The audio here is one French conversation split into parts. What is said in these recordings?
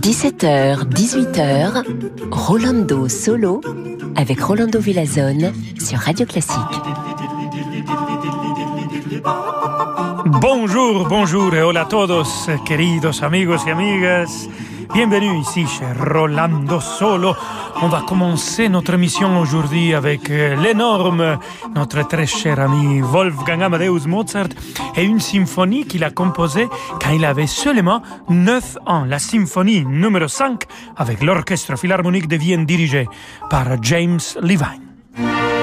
17h, 18h, Rolando Solo avec Rolando Villazone sur Radio Classique. Bonjour, bonjour et hola a todos, queridos amigos y amigas. Bienvenue ici chez Rolando Solo. On va commencer notre émission aujourd'hui avec euh, l'énorme, notre très cher ami Wolfgang Amadeus Mozart et une symphonie qu'il a composée quand il avait seulement 9 ans, la symphonie numéro 5 avec l'orchestre philharmonique de Vienne dirigé par James Levine.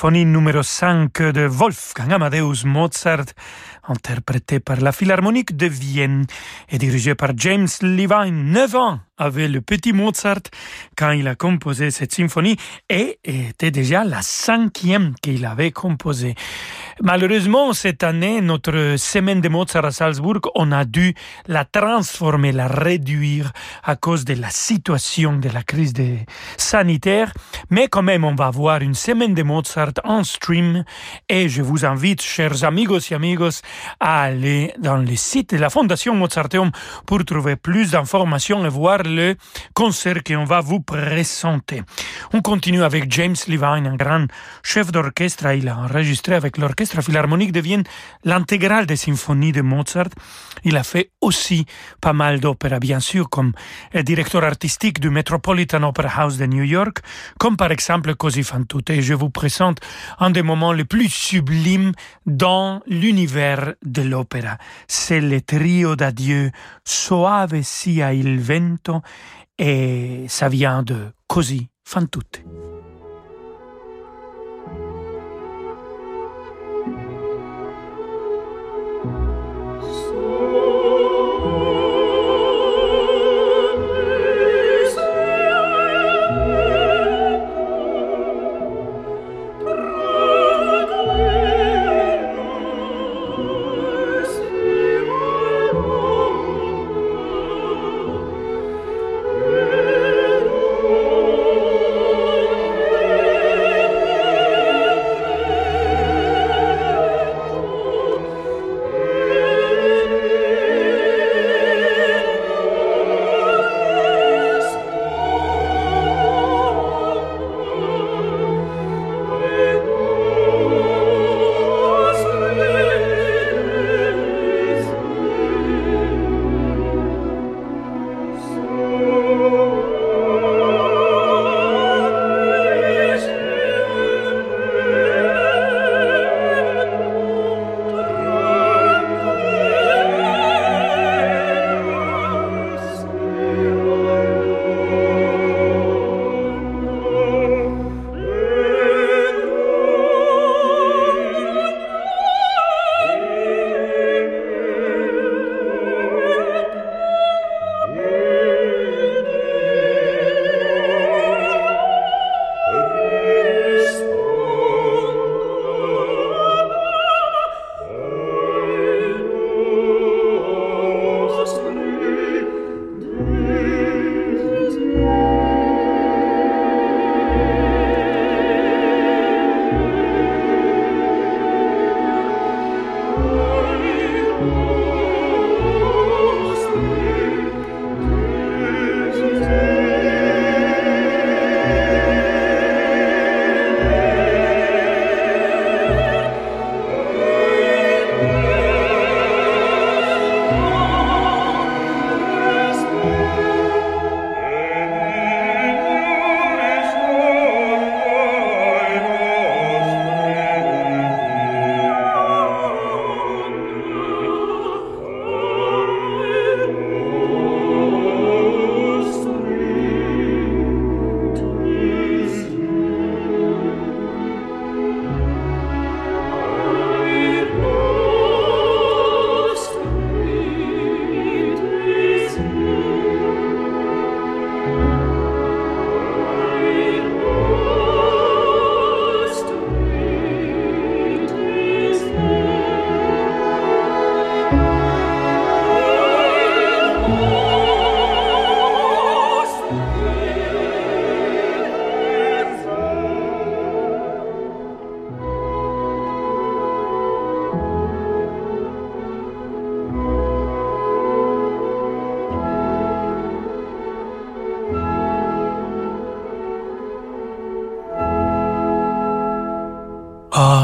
Symphonie numéro 5 de Wolfgang Amadeus Mozart, interprétée par la Philharmonique de Vienne et dirigée par James Levine, 9 ans avait le petit Mozart quand il a composé cette symphonie et était déjà la cinquième qu'il avait composée. Malheureusement, cette année, notre semaine de Mozart à Salzbourg, on a dû la transformer, la réduire à cause de la situation de la crise sanitaire. Mais quand même, on va voir une semaine de Mozart en stream et je vous invite, chers amigos et amigos, à aller dans le site de la Fondation Mozarteum pour trouver plus d'informations et voir le concert qu'on va vous présenter. On continue avec James Levine, un grand chef d'orchestre. Il a enregistré avec l'Orchestre Philharmonique de Vienne l'intégrale des symphonies de Mozart. Il a fait aussi pas mal d'opéras, bien sûr, comme directeur artistique du Metropolitan Opera House de New York, comme par exemple Così fan tutte. Et je vous présente un des moments les plus sublimes dans l'univers de l'opéra. C'est le trio d'adieu Soave sia il vento et ça vient de Così fan tutte.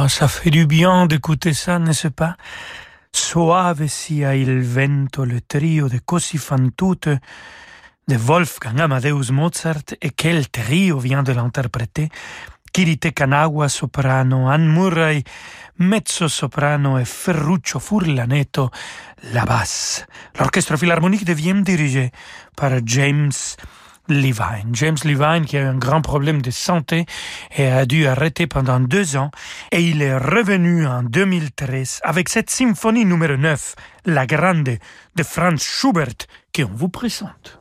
Ça fait du bien d'écouter ça, n'est-ce pas? Suave sia il vento, le trio de Così fan tutte de Wolfgang Amadeus Mozart, et quel trio vient de l'interpréter Kirite Kanawa soprano, Anne Murray mezzo soprano et Ferruccio Furlaneto la basse. L'orchestre philharmonique de Vienne dirigé par James Levine. James Levine qui a eu un grand problème de santé et a dû arrêter pendant deux ans et il est revenu en 2013 avec cette symphonie numéro 9, La Grande de Franz Schubert qu'on vous présente.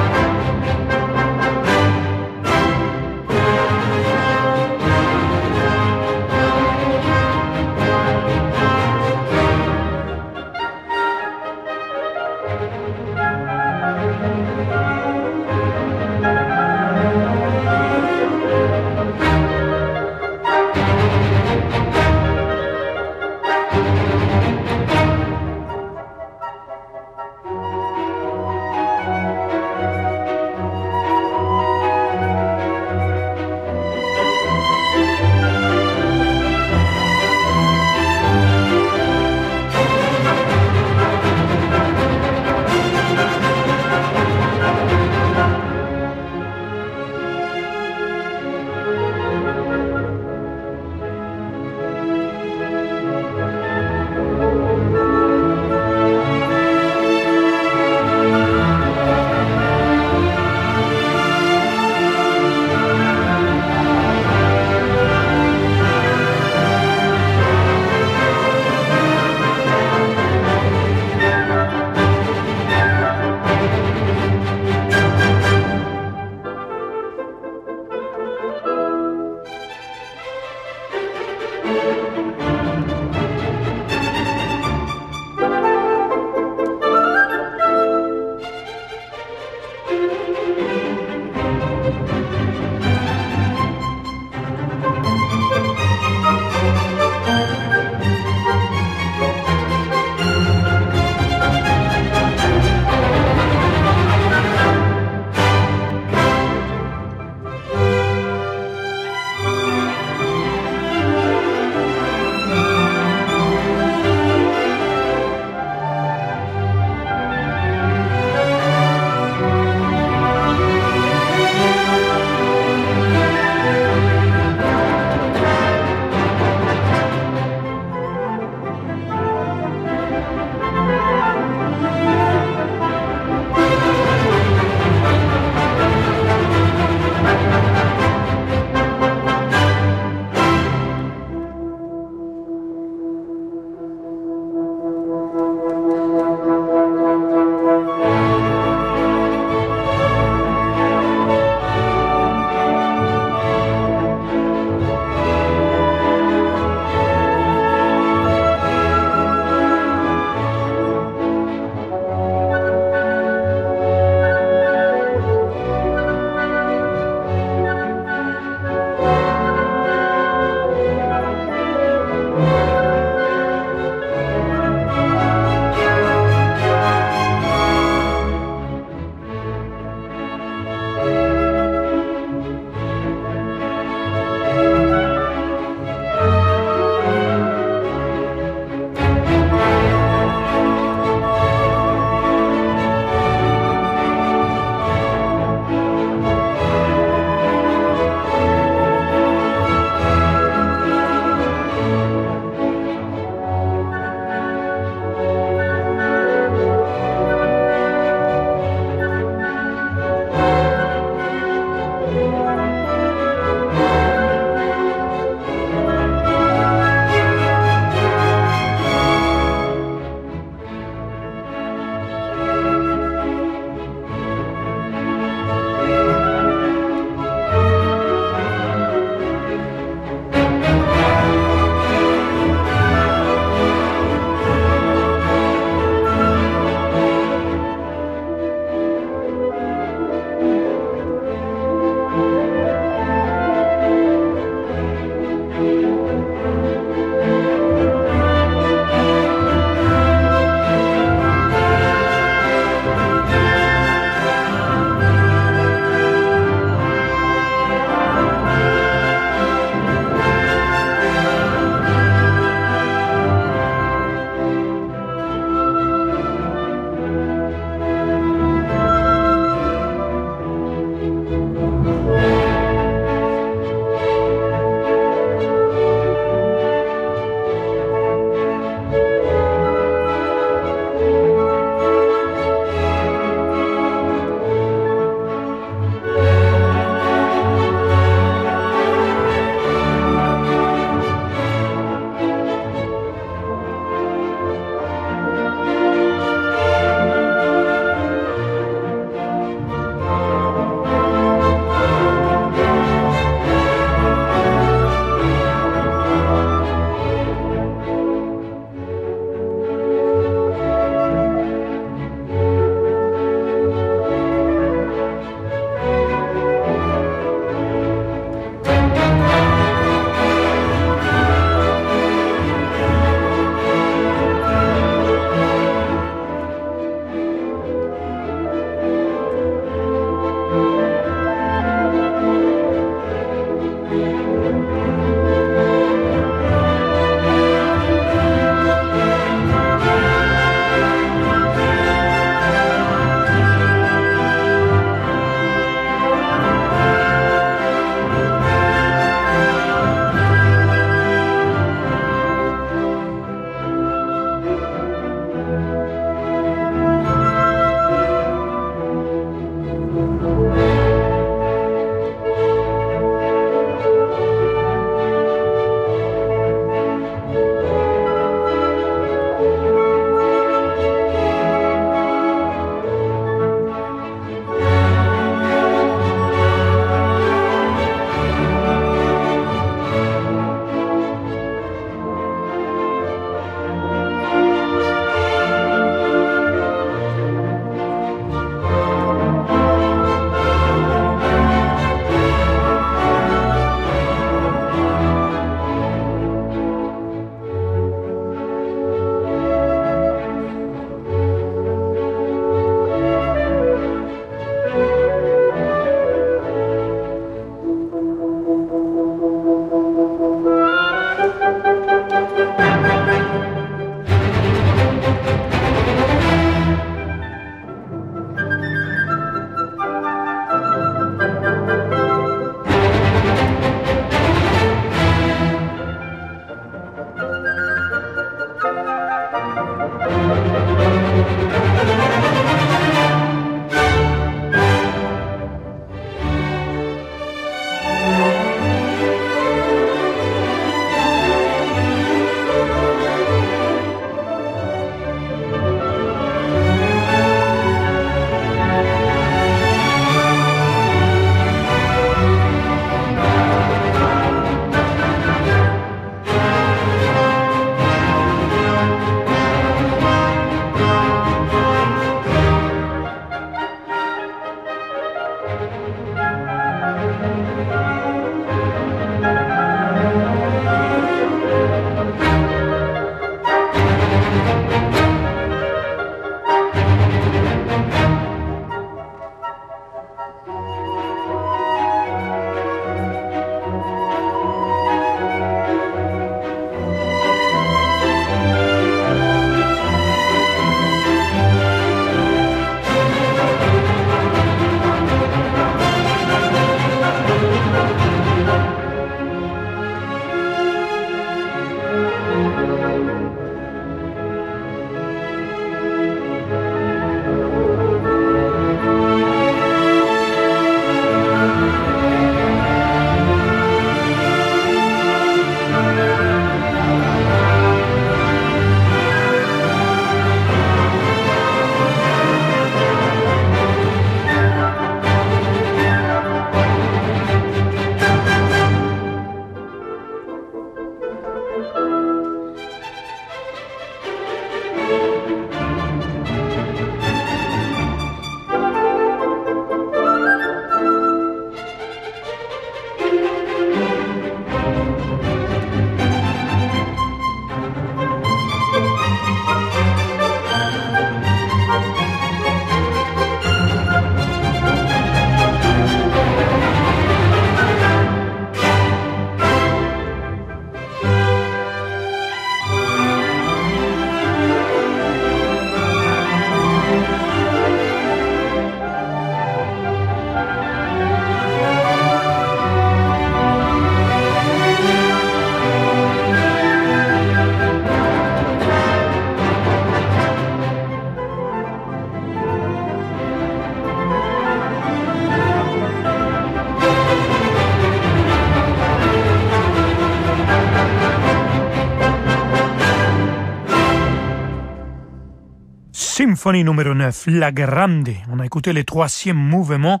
Numéro 9, La Grande. On a écouté le troisième mouvement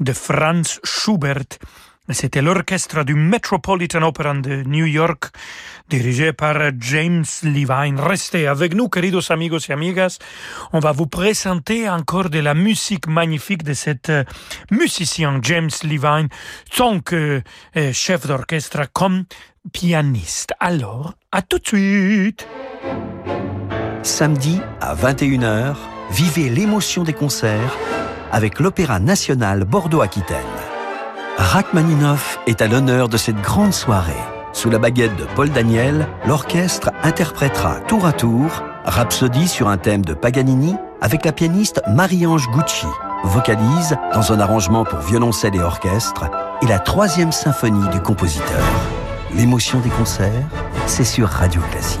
de Franz Schubert. C'était l'orchestre du Metropolitan Opera de New York, dirigé par James Levine. Restez avec nous, queridos amigos et amigas. On va vous présenter encore de la musique magnifique de cet euh, musicien James Levine, tant que euh, chef d'orchestre comme pianiste. Alors, à tout de suite. Samedi à 21h, vivez l'émotion des concerts avec l'Opéra national Bordeaux-Aquitaine. Rachmaninoff est à l'honneur de cette grande soirée. Sous la baguette de Paul Daniel, l'orchestre interprétera tour à tour Rhapsodie sur un thème de Paganini avec la pianiste Marie-Ange Gucci, vocalise dans un arrangement pour violoncelle et orchestre, et la troisième symphonie du compositeur. L'émotion des concerts, c'est sur Radio Classique.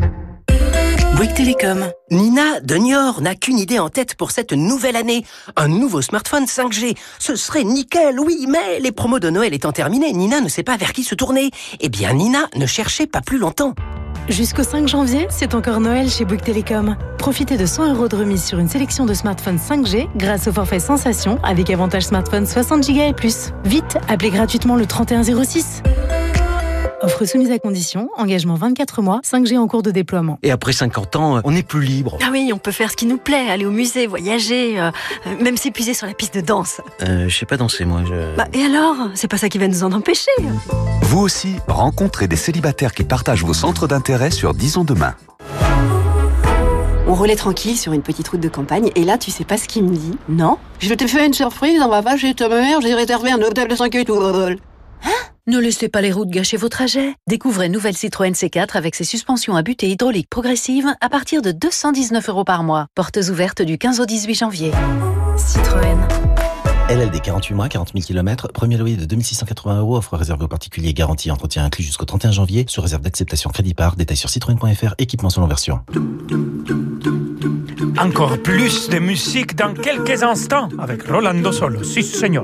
Bouygues Télécom. Nina de Niort n'a qu'une idée en tête pour cette nouvelle année. Un nouveau smartphone 5G. Ce serait nickel, oui, mais les promos de Noël étant terminées, Nina ne sait pas vers qui se tourner. Eh bien, Nina ne cherchait pas plus longtemps. Jusqu'au 5 janvier, c'est encore Noël chez Bouygues Télécom. Profitez de 100 euros de remise sur une sélection de smartphones 5G grâce au forfait Sensation avec avantage smartphone 60 Go et plus. Vite, appelez gratuitement le 3106. Offre soumise à condition, engagement 24 mois, 5G en cours de déploiement. Et après 50 ans, on est plus libre. Ah oui, on peut faire ce qui nous plaît, aller au musée, voyager, euh, même s'épuiser sur la piste de danse. Euh, je sais pas danser, moi. Je... Bah, et alors? C'est pas ça qui va nous en empêcher. Vous aussi, rencontrez des célibataires qui partagent vos centres d'intérêt sur Disons Demain. On roulait tranquille sur une petite route de campagne, et là, tu sais pas ce qu'il me dit Non? Je t'ai fait une surprise, on va pas chez ta mère, j'ai réservé un hôtel de 5 étoiles. Hein? Ne laissez pas les routes gâcher vos trajets. Découvrez nouvelle Citroën C4 avec ses suspensions à butée hydraulique progressive à partir de 219 euros par mois. Portes ouvertes du 15 au 18 janvier. Citroën. LLD 48 mois, 40 000 km, premier loyer de 2680 euros, offre réservée aux particuliers, garantie entretien inclus jusqu'au 31 janvier, sous réserve d'acceptation crédit par, détail sur citroën.fr, équipement selon version. Encore plus de musique dans quelques instants avec Rolando Solo. Si, señor.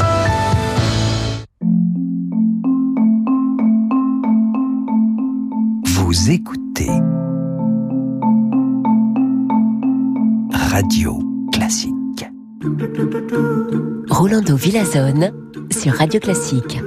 Vous écoutez Radio Classique. Rolando Villazone sur Radio Classique.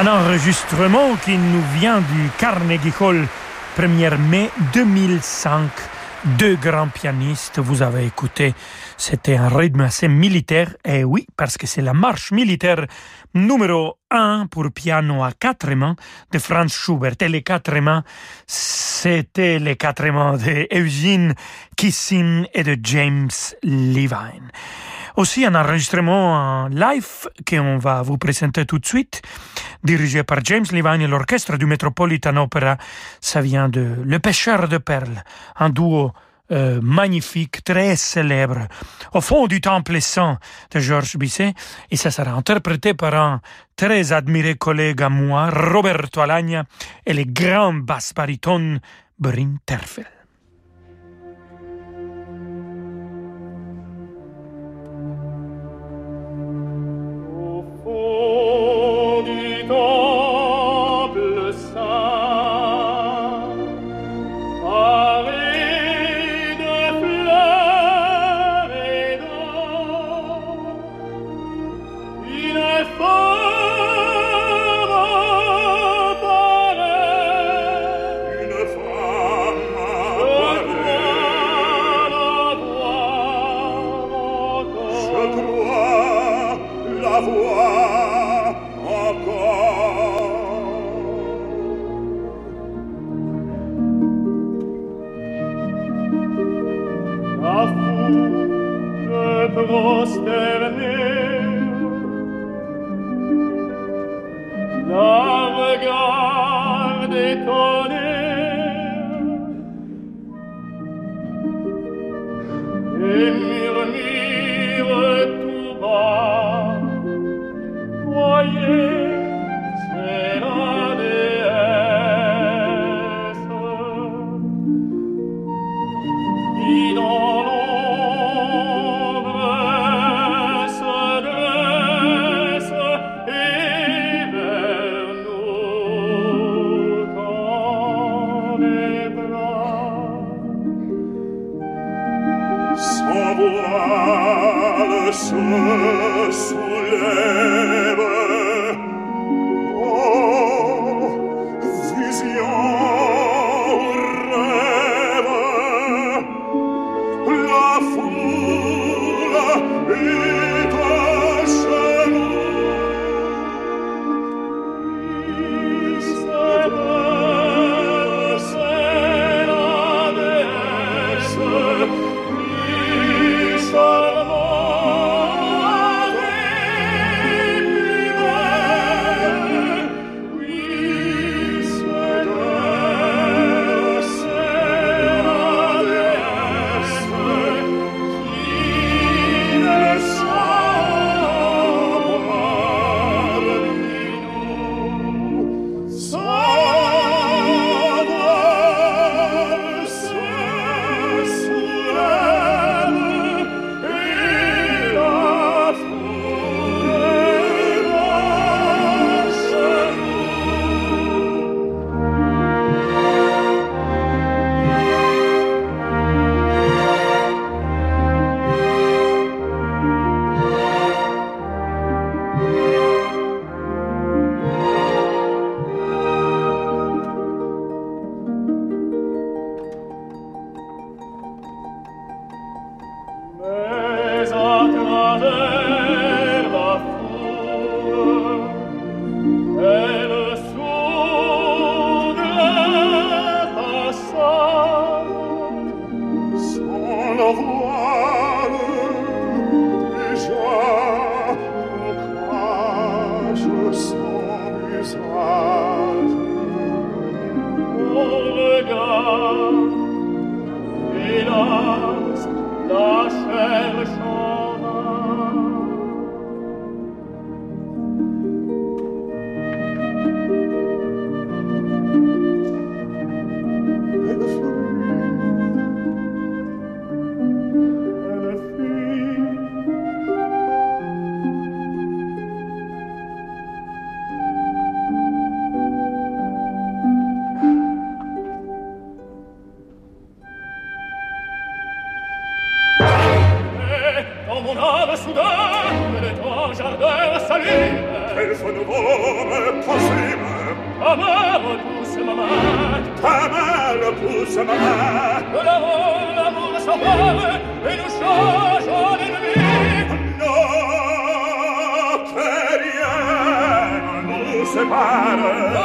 Un enregistrement qui nous vient du Carnegie Hall, 1er mai 2005. Deux grands pianistes, vous avez écouté, c'était un rythme assez militaire, et oui, parce que c'est la marche militaire numéro un pour piano à quatre mains de Franz Schubert. Et les quatre mains, c'était les quatre mains de Eugene Kissin et de James Levine. Aussi un enregistrement live qu'on va vous présenter tout de suite, dirigé par James Levine et l'orchestre du Metropolitan Opera. Ça vient de Le Pêcheur de Perles, un duo euh, magnifique, très célèbre, au fond du temple saint de Georges Bizet, et ça sera interprété par un très admiré collègue à moi, Roberto Alagna, et le grand basse baryton Brin Terfel. nostre salire Quel sono nome possibile Amavo tu se mamat Amavo tu se mamat Que l'amour, l'amour s'envole Et nous change en ennemi No, che rien nous sépare.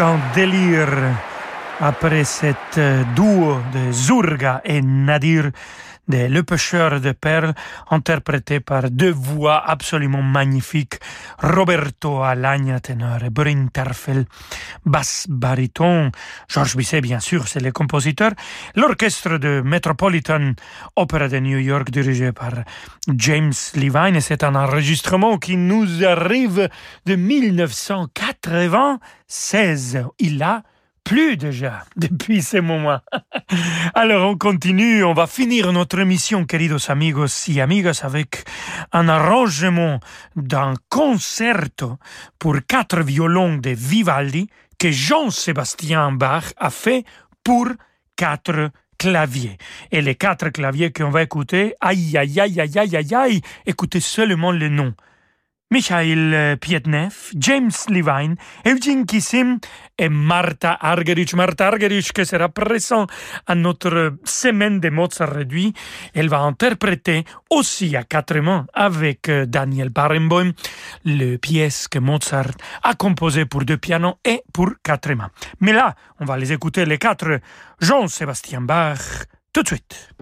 En délire après cette euh, duo de Zurga et Nadir de Le Pêcheur de Perles, interprété par deux voix absolument magnifiques, Roberto Alagna, ténor, et Bryn Terfel, basse baryton. Georges Bizet, bien sûr, c'est le compositeur. L'orchestre de Metropolitan Opera de New York, dirigé par James Levine, et c'est un enregistrement qui nous arrive de 1996. Il a plus déjà depuis ce moment. Alors on continue, on va finir notre émission, queridos amigos y amigas, avec un arrangement d'un concerto pour quatre violons de Vivaldi que Jean-Sébastien Bach a fait pour quatre claviers. Et les quatre claviers qu'on va écouter, aïe, aïe, aïe, aïe, aïe, aïe, aïe, écoutez seulement le nom. Michael Pietnev, James Levine, Eugene Kissim et Martha Argerich. Martha Argerich qui sera présent à notre semaine de Mozart réduit. Elle va interpréter aussi à quatre mains avec euh, Daniel Barenboim le pièce que Mozart a composé pour deux pianos et pour quatre mains. Mais là, on va les écouter les quatre Jean-Sébastien Bach tout de suite.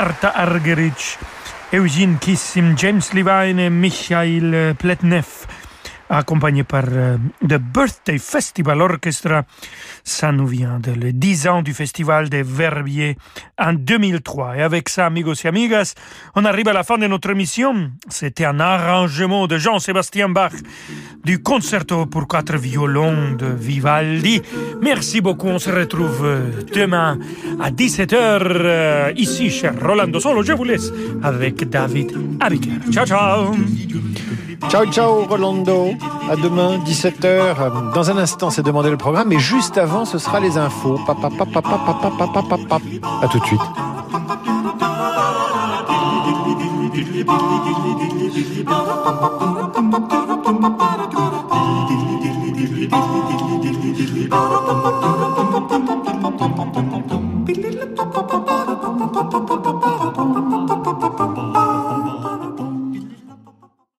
Marta Argerich, Eugene Kissim, James Levine et Michael Pletnev accompagné par euh, The Birthday Festival Orchestra. Ça nous vient de les 10 ans du Festival des Verbiers en 2003. Et avec ça, amigos et amigas, on arrive à la fin de notre émission. C'était un arrangement de Jean-Sébastien Bach du concerto pour quatre violons de Vivaldi. Merci beaucoup. On se retrouve euh, demain à 17h euh, ici chez Rolando Solo. Je vous laisse avec David Abiker. Ciao, ciao. Ciao, ciao, Rolando. À demain, 17h. Dans un instant, c'est demander le programme. Mais juste avant, ce sera les infos. Papa, À tout de suite.